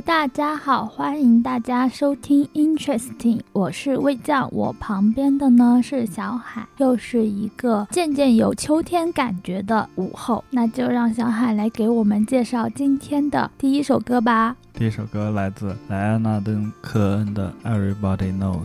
大家好，欢迎大家收听 Interesting，我是魏酱，我旁边的呢是小海，又是一个渐渐有秋天感觉的午后，那就让小海来给我们介绍今天的第一首歌吧。第一首歌来自莱昂纳登·科恩的《Everybody Knows》。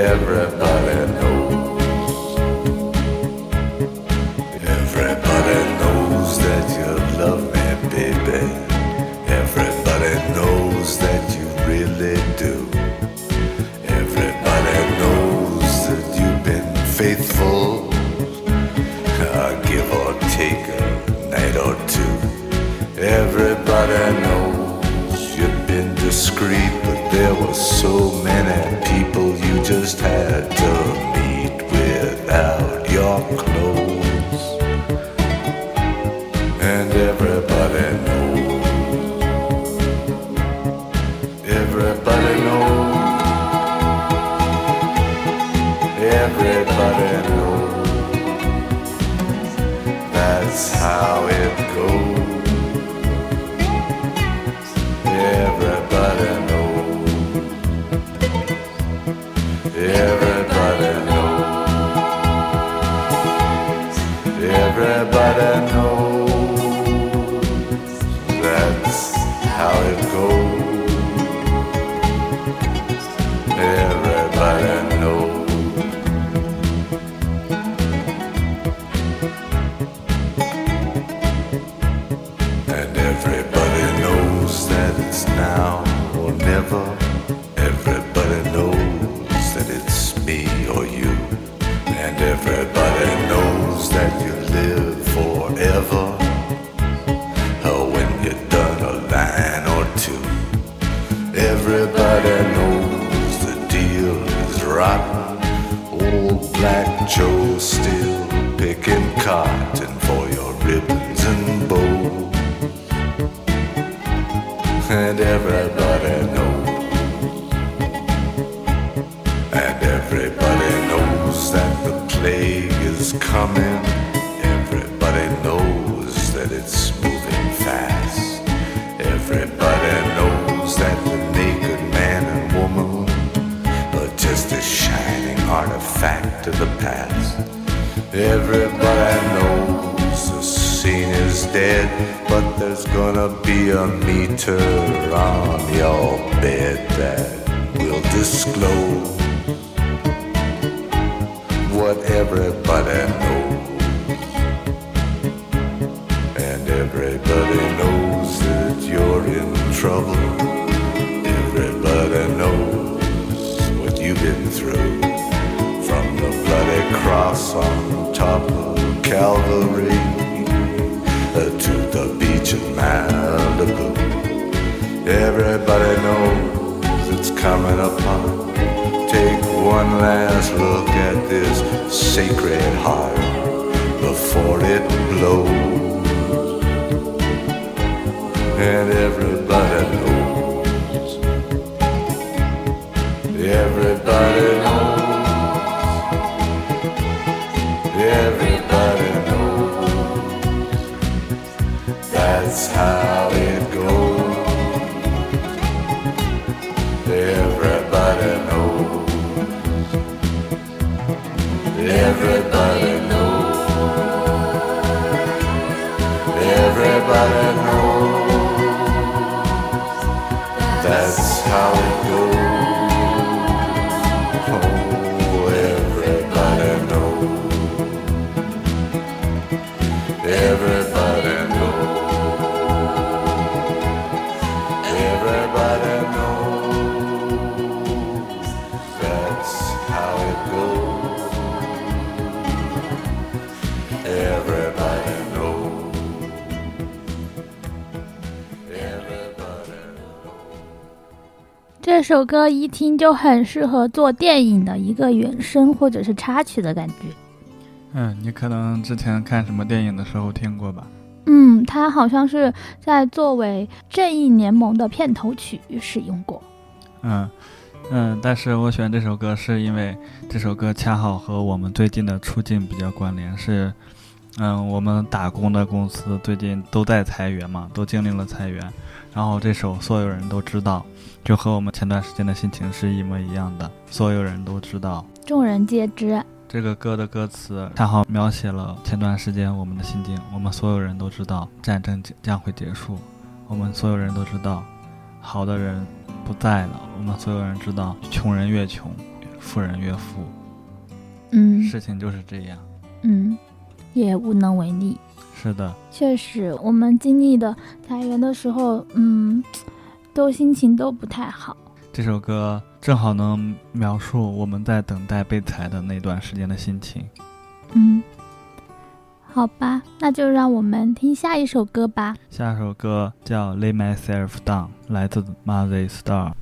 every just had to meet without your clothes. Live forever. Oh, when you're done a line or two. Everybody knows the deal is rotten. Old Black Joe still picking cotton be a meter on your bed that will disclose what everybody knows. And everybody knows that you're in trouble. Everybody knows what you've been through. From the bloody cross on top of Calvary to the beach in Malibu. Everybody knows it's coming upon. Take one last look at this sacred heart before it blows. And everybody knows. Everybody knows. how it goes. That's how it goes. 首歌一听就很适合做电影的一个原声或者是插曲的感觉。嗯，你可能之前看什么电影的时候听过吧？嗯，它好像是在作为《正义联盟》的片头曲使用过。嗯嗯，但是我选这首歌是因为这首歌恰好和我们最近的处境比较关联，是嗯，我们打工的公司最近都在裁员嘛，都经历了裁员，然后这首所有人都知道，就和我们前段时间的心情是一模一样的，所有人都知道。众人皆知，这个歌的歌词恰好描写了前段时间我们的心境。我们所有人都知道战争将会结束，我们所有人都知道好的人不在了，我们所有人知道穷人越穷，富人越富，嗯事情就是这样。嗯，也无能为力。是的，确实，我们经历的裁员的时候，嗯，都心情都不太好。这首歌正好能描述我们在等待被裁的那段时间的心情。嗯，好吧，那就让我们听下一首歌吧。下首歌叫《Lay Myself Down》，来自 Mother Star。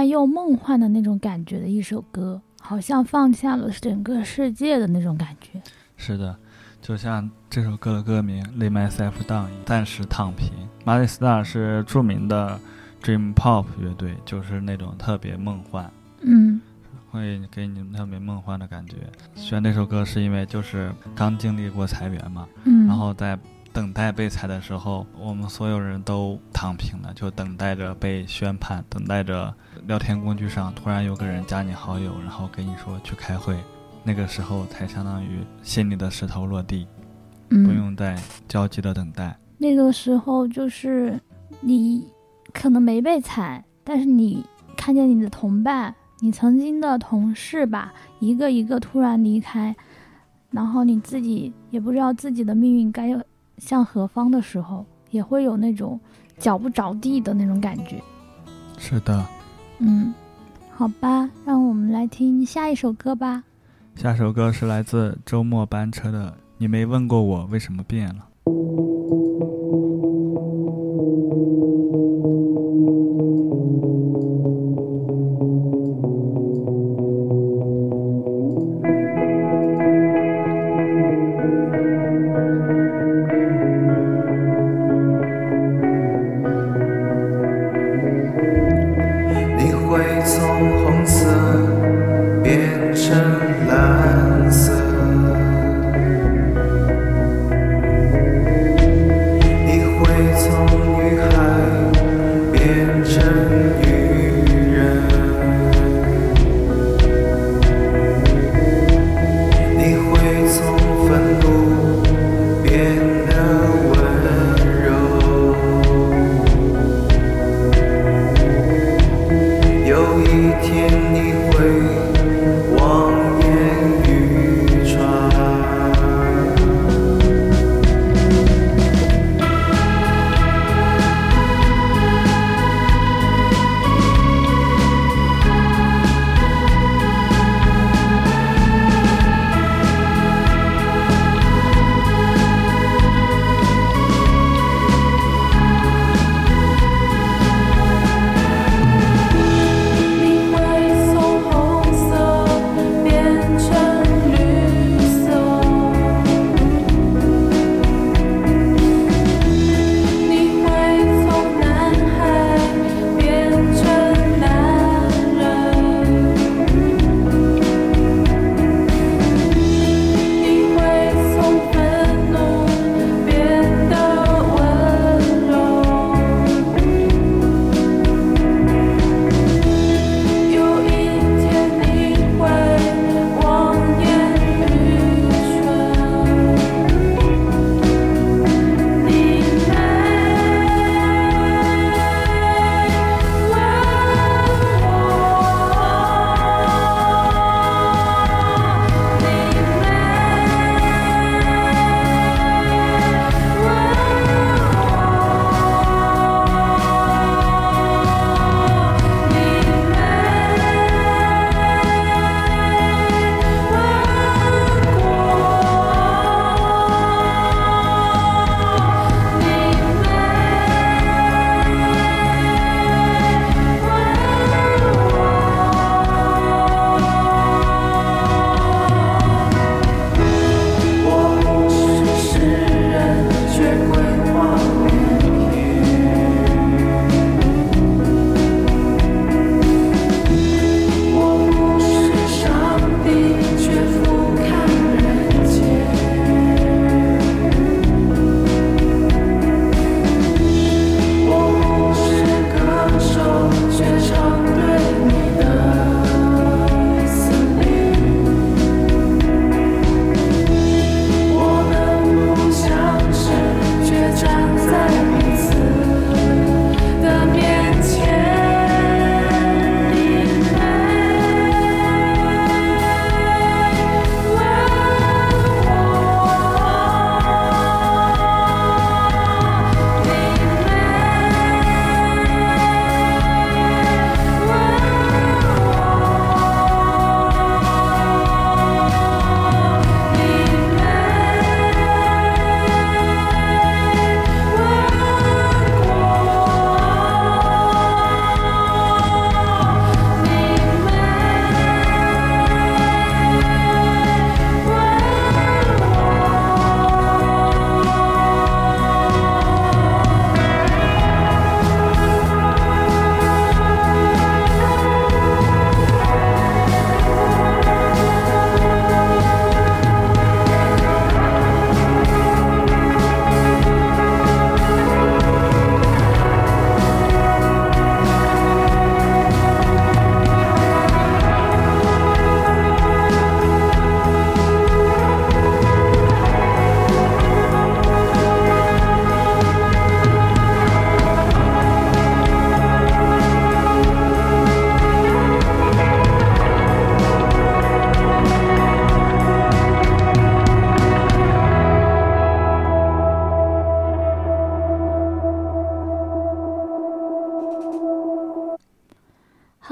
幻又梦幻的那种感觉的一首歌，好像放下了整个世界的那种感觉。是的，就像这首歌的歌名《Lay Myself Down》，暂时躺平。马里斯塔是著名的 Dream Pop 乐队，就是那种特别梦幻，嗯会给你特别梦幻的感觉。选这首歌是因为就是刚经历过裁员嘛，嗯，然后在等待被裁的时候，我们所有人都躺平了，就等待着被宣判，等待着聊天工具上突然有个人加你好友，然后跟你说去开会，那个时候才相当于心里的石头落地，嗯不用再焦急的等待。那个时候就是你可能没被裁，但是你看见你的同伴、你曾经的同事吧，一个一个突然离开，然后你自己也不知道自己的命运该向何方的时候，也会有那种脚不着地的那种感觉。是的，嗯，好吧，让我们来听下一首歌吧。下首歌是来自周末班车的《你没问过我为什么变了》。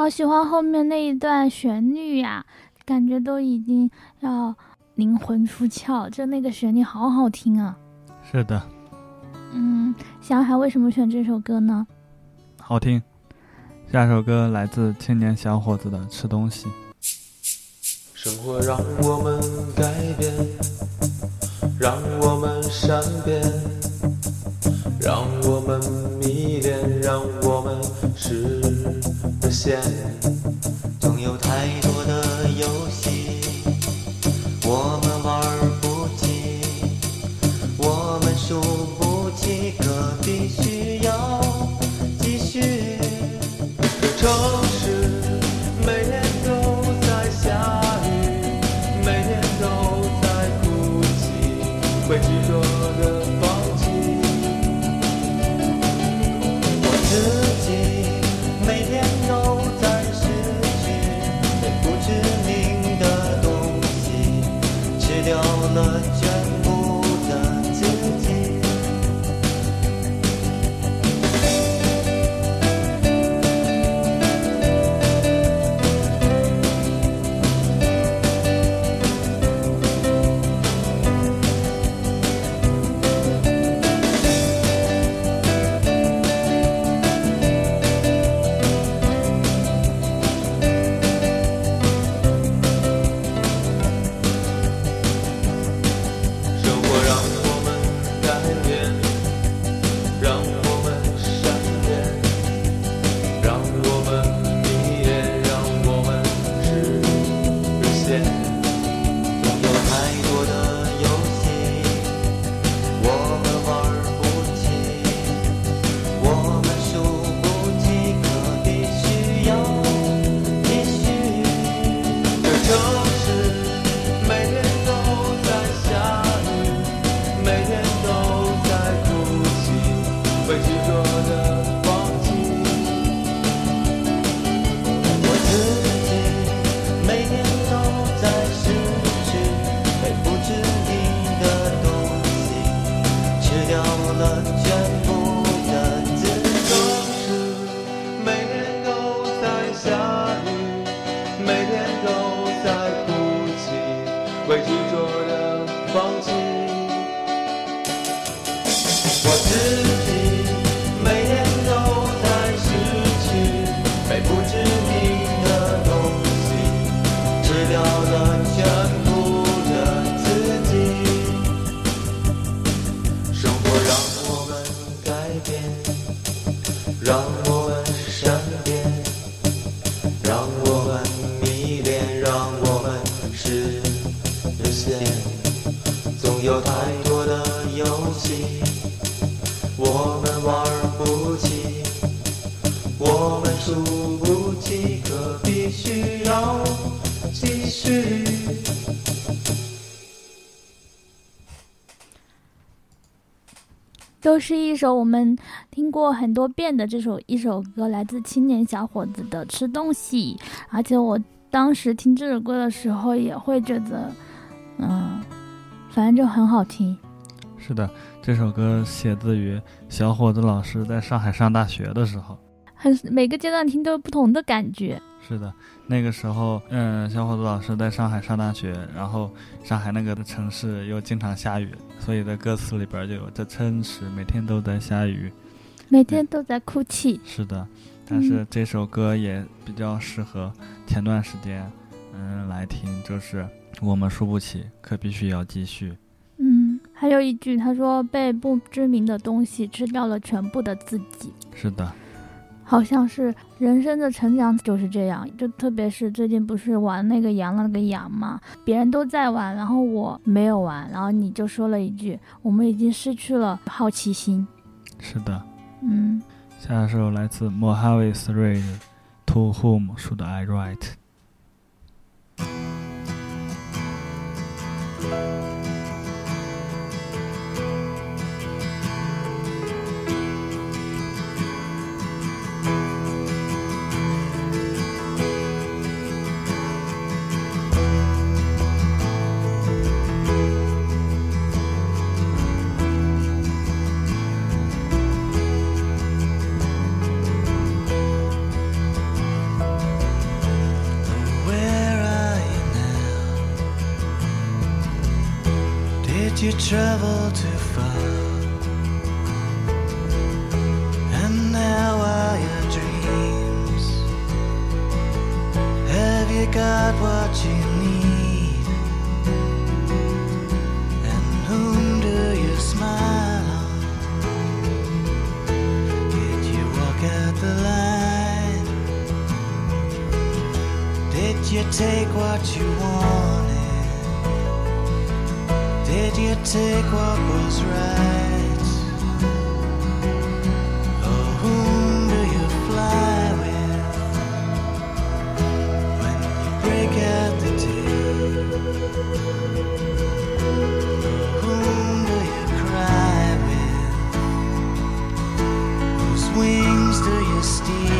好喜欢后面那一段旋律呀，感觉都已经要灵魂出窍，就那个旋律好好听啊。是的，嗯，小海为什么选这首歌呢？好听。下首歌来自青年小伙子的《吃东西》。生活让我们改变，让我们善变，让我们 especial. 现。总有太多的游戏，我们玩不起，我们输不起，可必须要继续。都是一首我们听过很多遍的这首一首歌，来自青年小伙子的《吃东西》，而且我当时听这首歌的时候也会觉得，嗯，反正就很好听。是的，这首歌写自于小伙子老师在上海上大学的时候。很每个阶段听都有不同的感觉。是的，那个时候，嗯，小伙子老师在上海上大学，然后上海那个城市又经常下雨，所以在歌词里边就有这城市每天都在下雨。每天都在哭泣。是的，但是这首歌也比较适合前段时间，嗯，来听，就是我们输不起，可必须要继续。嗯，还有一句，他说被不知名的东西吃掉了全部的自己。是的，好像是人生的成长就是这样，就特别是最近不是玩那个羊了那个羊嘛，别人都在玩，然后我没有玩，然后你就说了一句，我们已经失去了好奇心。是的。嗯，下一首来自 Mojave Three 的 To Whom Should I Write？Travel too far? And how are your dreams? Have you got what you need? And whom do you smile on? Did you walk out the line? Did you take what you wanted? You take what was right? Oh, or whom do you fly with when you break out the day? Oh, whom do you cry with? Whose wings do you steal?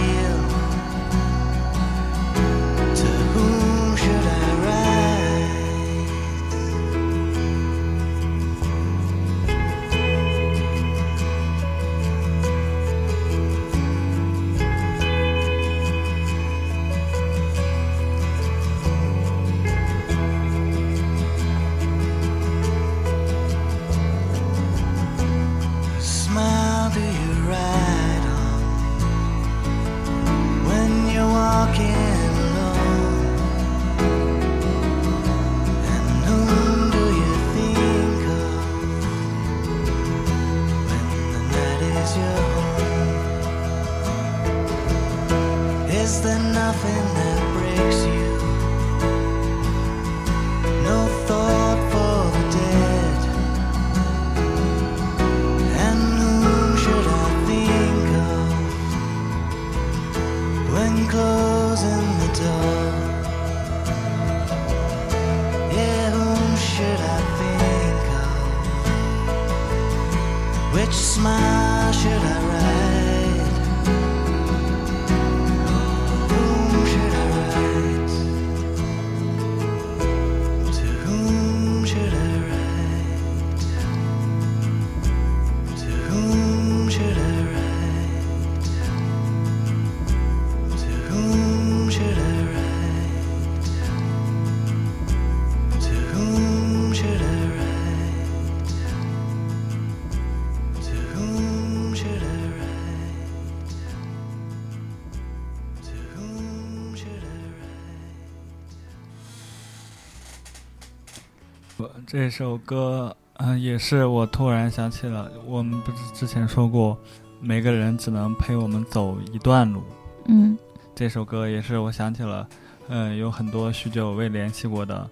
这首歌，嗯、也是我突然想起了，我们不是之前说过，每个人只能陪我们走一段路。嗯这首歌也是我想起了，嗯、有很多许久未联系过的，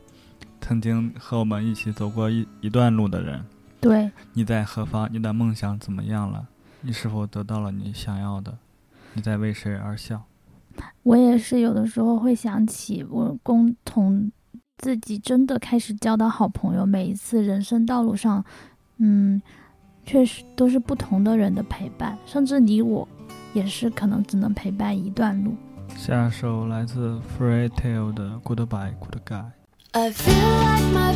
曾经和我们一起走过一一段路的人。对，你在何方？你的梦想怎么样了？你是否得到了你想要的？你在为谁而笑？我也是有的时候会想起我共同自己真的开始交到好朋友，每一次人生道路上，嗯，确实都是不同的人的陪伴，甚至你我也是可能只能陪伴一段路。下首来自 Free Tail 的 Goodbye Good Guy。I feel like my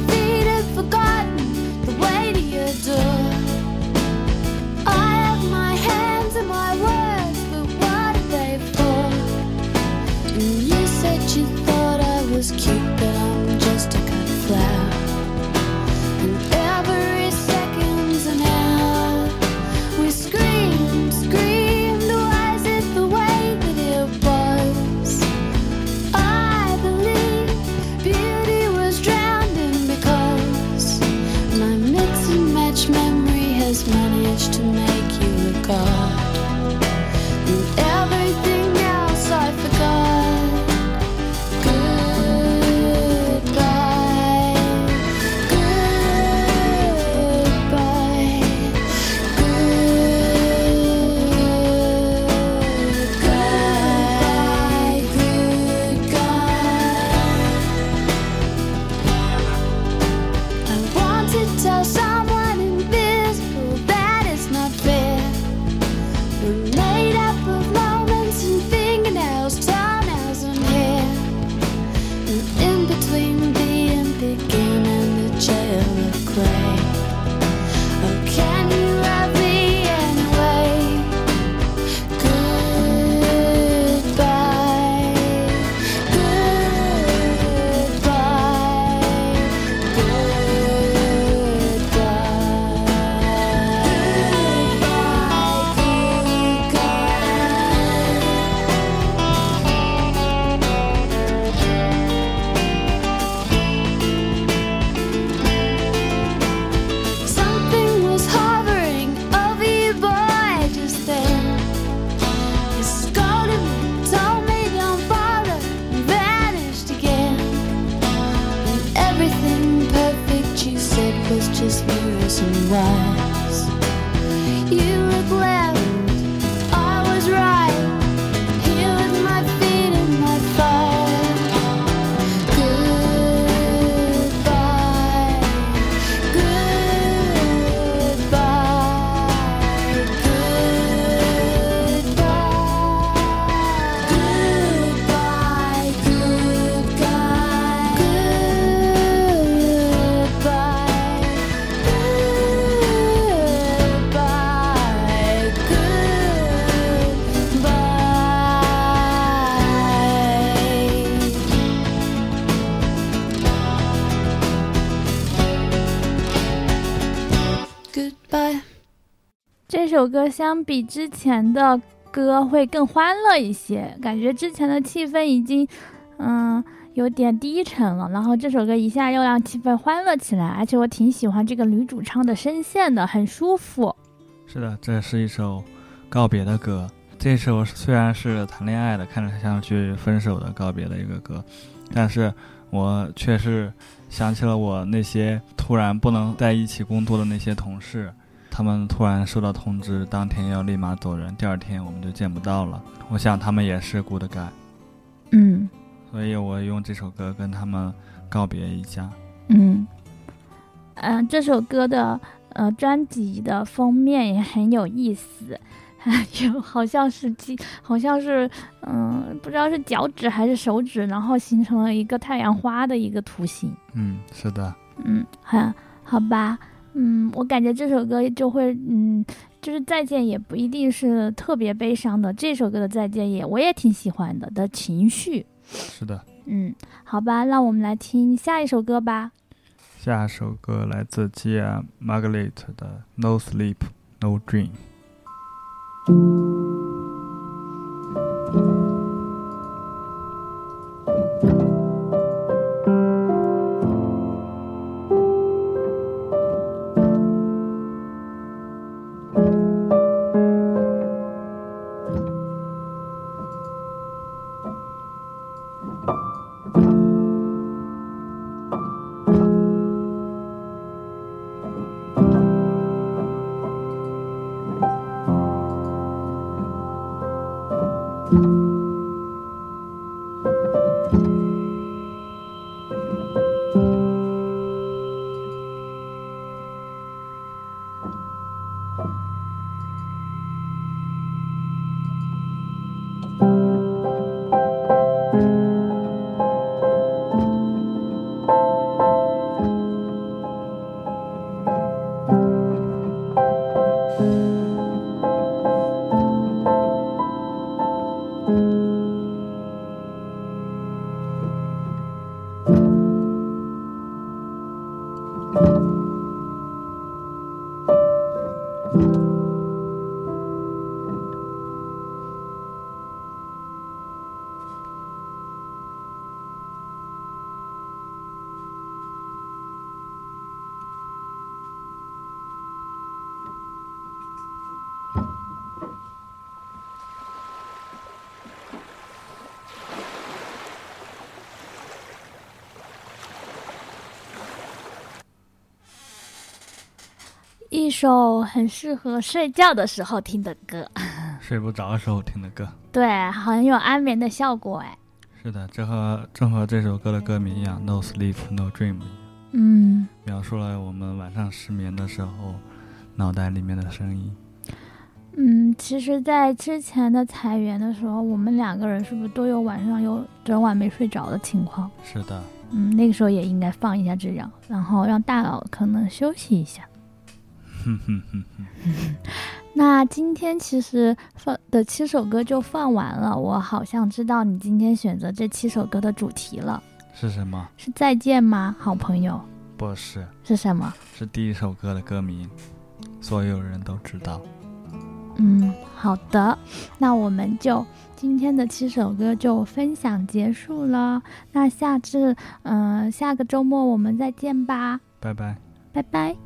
相比之前的歌会更欢乐一些，感觉之前的气氛已经，嗯，有点低沉了。然后这首歌一下又让气氛欢乐起来，而且我挺喜欢这个女主唱的声线的，很舒服。是的，这是一首告别的歌。这首虽然是谈恋爱的，看着像去分手的告别的一个歌，但是我却是想起了我那些突然不能在一起工作的那些同事，他们突然收到通知，当天要立马走人，第二天我们就见不到了。我想他们也是 good guy，嗯所以我用这首歌跟他们告别一下。嗯，嗯、这首歌的呃专辑的封面也很有意思。有好像是鸡，好像是，嗯，不知道是脚趾还是手指，然后形成了一个太阳花的一个图形。嗯，是的，嗯，好，好吧，嗯，我感觉这首歌就会，嗯，就是再见也不一定是特别悲伤的，这首歌的再见也我也挺喜欢的的情绪，是的。嗯，好吧，那我们来听下一首歌吧。下首歌来自 Gia Margaret 的《No Sleep No Dream》。一首很适合睡觉的时候听的歌，睡不着的时候听的歌。对，很有安眠的效果哎。是的，这和正和这首歌的歌名一样，“No Sleep No Dream” 一样，嗯描述了我们晚上失眠的时候脑袋里面的声音。嗯，其实，在之前的裁员的时候，我们两个人是不是都有晚上有整晚没睡着的情况？是的，嗯，那个时候也应该放一下这样，然后让大脑可能休息一下。哼哼哼哼，那今天其实放的七首歌就放完了，我好像知道你今天选择这七首歌的主题了，是什么？是再见吗，好朋友？不是，是什么？是第一首歌的歌名，所有人都知道。嗯，好的，那我们就今天的七首歌就分享结束了。那下次，嗯、下个周末我们再见吧，拜拜。拜拜。